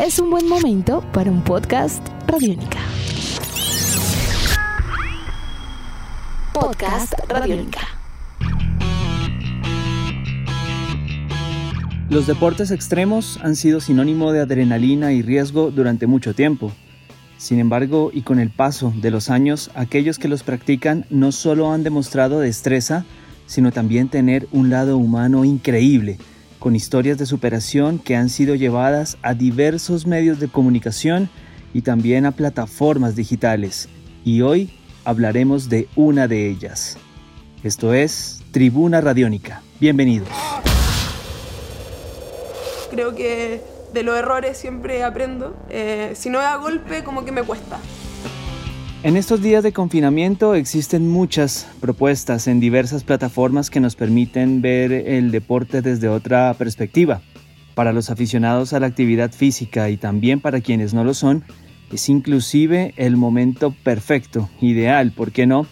es un buen momento para un podcast Radiónica. Podcast Radiónica. Los deportes extremos han sido sinónimo de adrenalina y riesgo durante mucho tiempo. Sin embargo, y con el paso de los años, aquellos que los practican no solo han demostrado destreza, sino también tener un lado humano increíble, con historias de superación que han sido llevadas a diversos medios de comunicación y también a plataformas digitales. Y hoy hablaremos de una de ellas. Esto es Tribuna Radiónica. Bienvenidos. Creo que de los errores siempre aprendo. Eh, si no da golpe, como que me cuesta. En estos días de confinamiento existen muchas propuestas en diversas plataformas que nos permiten ver el deporte desde otra perspectiva. Para los aficionados a la actividad física y también para quienes no lo son, es inclusive el momento perfecto, ideal, ¿por qué no?,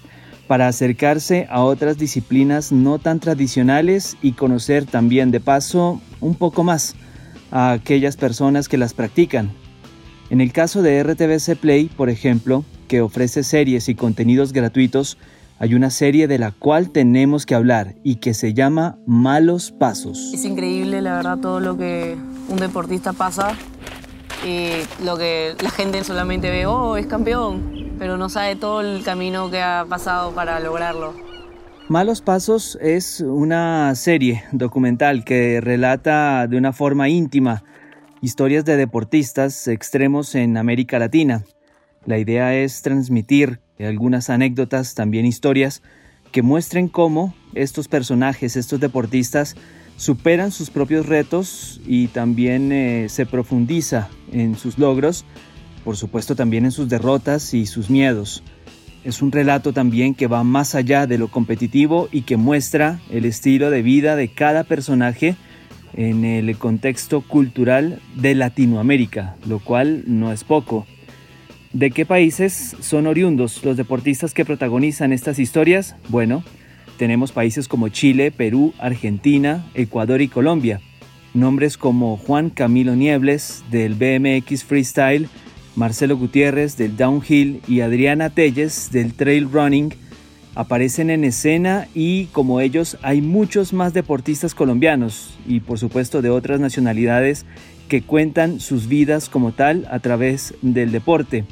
para acercarse a otras disciplinas no tan tradicionales y conocer también de paso un poco más a aquellas personas que las practican. En el caso de RTBC Play, por ejemplo, que ofrece series y contenidos gratuitos, hay una serie de la cual tenemos que hablar y que se llama Malos Pasos. Es increíble, la verdad, todo lo que un deportista pasa y lo que la gente solamente ve, oh, es campeón, pero no sabe todo el camino que ha pasado para lograrlo. Malos Pasos es una serie documental que relata de una forma íntima historias de deportistas extremos en América Latina la idea es transmitir algunas anécdotas, también historias, que muestren cómo estos personajes, estos deportistas, superan sus propios retos y también eh, se profundiza en sus logros, por supuesto también en sus derrotas y sus miedos. Es un relato también que va más allá de lo competitivo y que muestra el estilo de vida de cada personaje en el contexto cultural de Latinoamérica, lo cual no es poco. ¿De qué países son oriundos los deportistas que protagonizan estas historias? Bueno, tenemos países como Chile, Perú, Argentina, Ecuador y Colombia. Nombres como Juan Camilo Niebles del BMX Freestyle, Marcelo Gutiérrez del Downhill y Adriana Telles del Trail Running aparecen en escena y como ellos hay muchos más deportistas colombianos y por supuesto de otras nacionalidades que cuentan sus vidas como tal a través del deporte.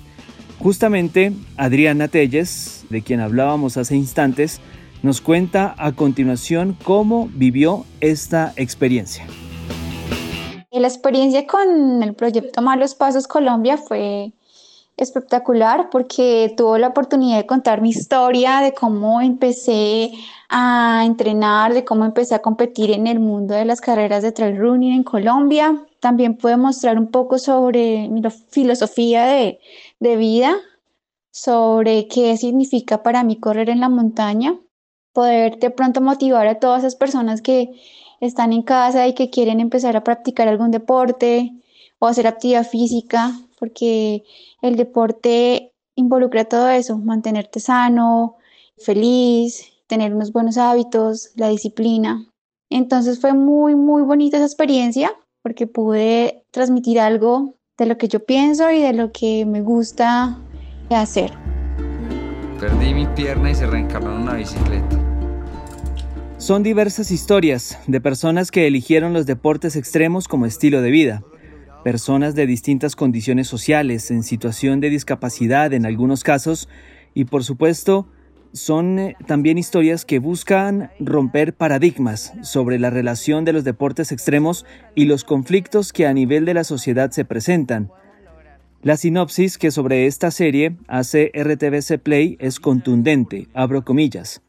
Justamente Adriana Telles, de quien hablábamos hace instantes, nos cuenta a continuación cómo vivió esta experiencia. La experiencia con el proyecto Malos Pasos Colombia fue espectacular porque tuve la oportunidad de contar mi historia de cómo empecé a entrenar, de cómo empecé a competir en el mundo de las carreras de trail running en Colombia. También pude mostrar un poco sobre mi filosofía de, de vida, sobre qué significa para mí correr en la montaña, poder de pronto motivar a todas esas personas que están en casa y que quieren empezar a practicar algún deporte o hacer actividad física, porque el deporte involucra todo eso, mantenerte sano, feliz, tener unos buenos hábitos, la disciplina. Entonces fue muy, muy bonita esa experiencia porque pude transmitir algo de lo que yo pienso y de lo que me gusta hacer. Perdí mi pierna y se reencarnó en una bicicleta. Son diversas historias de personas que eligieron los deportes extremos como estilo de vida. Personas de distintas condiciones sociales, en situación de discapacidad en algunos casos, y por supuesto, son eh, también historias que buscan romper paradigmas sobre la relación de los deportes extremos y los conflictos que a nivel de la sociedad se presentan. La sinopsis que sobre esta serie hace RTBC Play es contundente, abro comillas.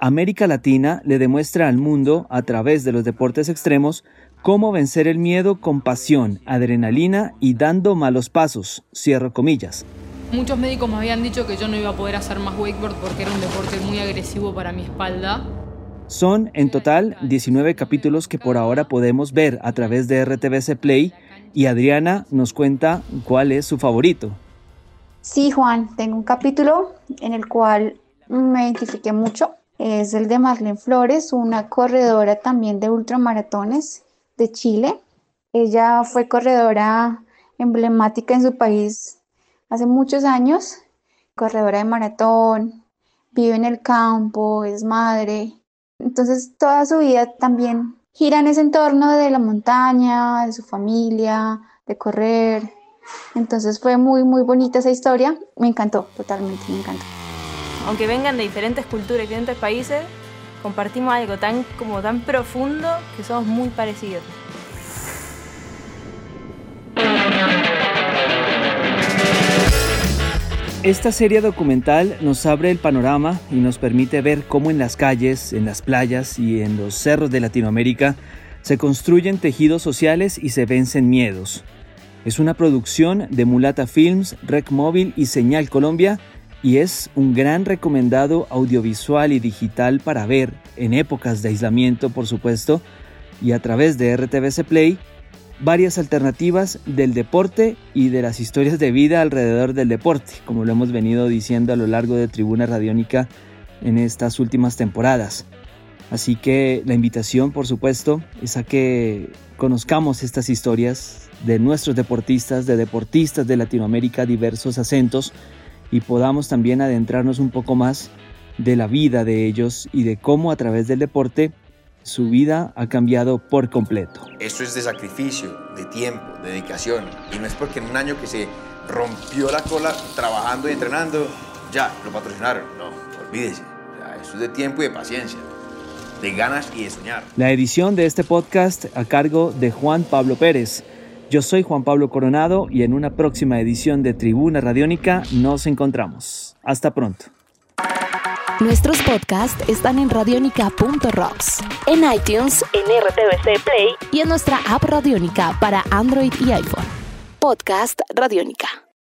América Latina le demuestra al mundo, a través de los deportes extremos, cómo vencer el miedo con pasión, adrenalina y dando malos pasos, cierro comillas. Muchos médicos me habían dicho que yo no iba a poder hacer más wakeboard porque era un deporte muy agresivo para mi espalda. Son en total 19 capítulos que por ahora podemos ver a través de RTBC Play y Adriana nos cuenta cuál es su favorito. Sí, Juan, tengo un capítulo en el cual me identifiqué mucho. Es el de Marlene Flores, una corredora también de ultramaratones de Chile. Ella fue corredora emblemática en su país hace muchos años, corredora de maratón, vive en el campo, es madre. Entonces toda su vida también gira en ese entorno de la montaña, de su familia, de correr. Entonces fue muy, muy bonita esa historia. Me encantó, totalmente, me encantó. Aunque vengan de diferentes culturas, diferentes países, compartimos algo tan, como tan profundo que somos muy parecidos. Esta serie documental nos abre el panorama y nos permite ver cómo en las calles, en las playas y en los cerros de Latinoamérica se construyen tejidos sociales y se vencen miedos. Es una producción de Mulata Films, Rec Móvil y Señal Colombia y es un gran recomendado audiovisual y digital para ver en épocas de aislamiento, por supuesto, y a través de RTVC Play varias alternativas del deporte y de las historias de vida alrededor del deporte, como lo hemos venido diciendo a lo largo de Tribuna Radiónica en estas últimas temporadas. Así que la invitación, por supuesto, es a que conozcamos estas historias de nuestros deportistas, de deportistas de Latinoamérica, diversos acentos, y podamos también adentrarnos un poco más de la vida de ellos y de cómo a través del deporte su vida ha cambiado por completo. Eso es de sacrificio, de tiempo, de dedicación. Y no es porque en un año que se rompió la cola trabajando y entrenando, ya lo patrocinaron. No, olvídese. eso es de tiempo y de paciencia, de ganas y de soñar. La edición de este podcast a cargo de Juan Pablo Pérez. Yo soy Juan Pablo Coronado y en una próxima edición de Tribuna Radiónica nos encontramos. Hasta pronto. Nuestros podcasts están en radionica.rocks, en iTunes, en RTVC Play y en nuestra app Radionica para Android y iPhone. Podcast Radionica.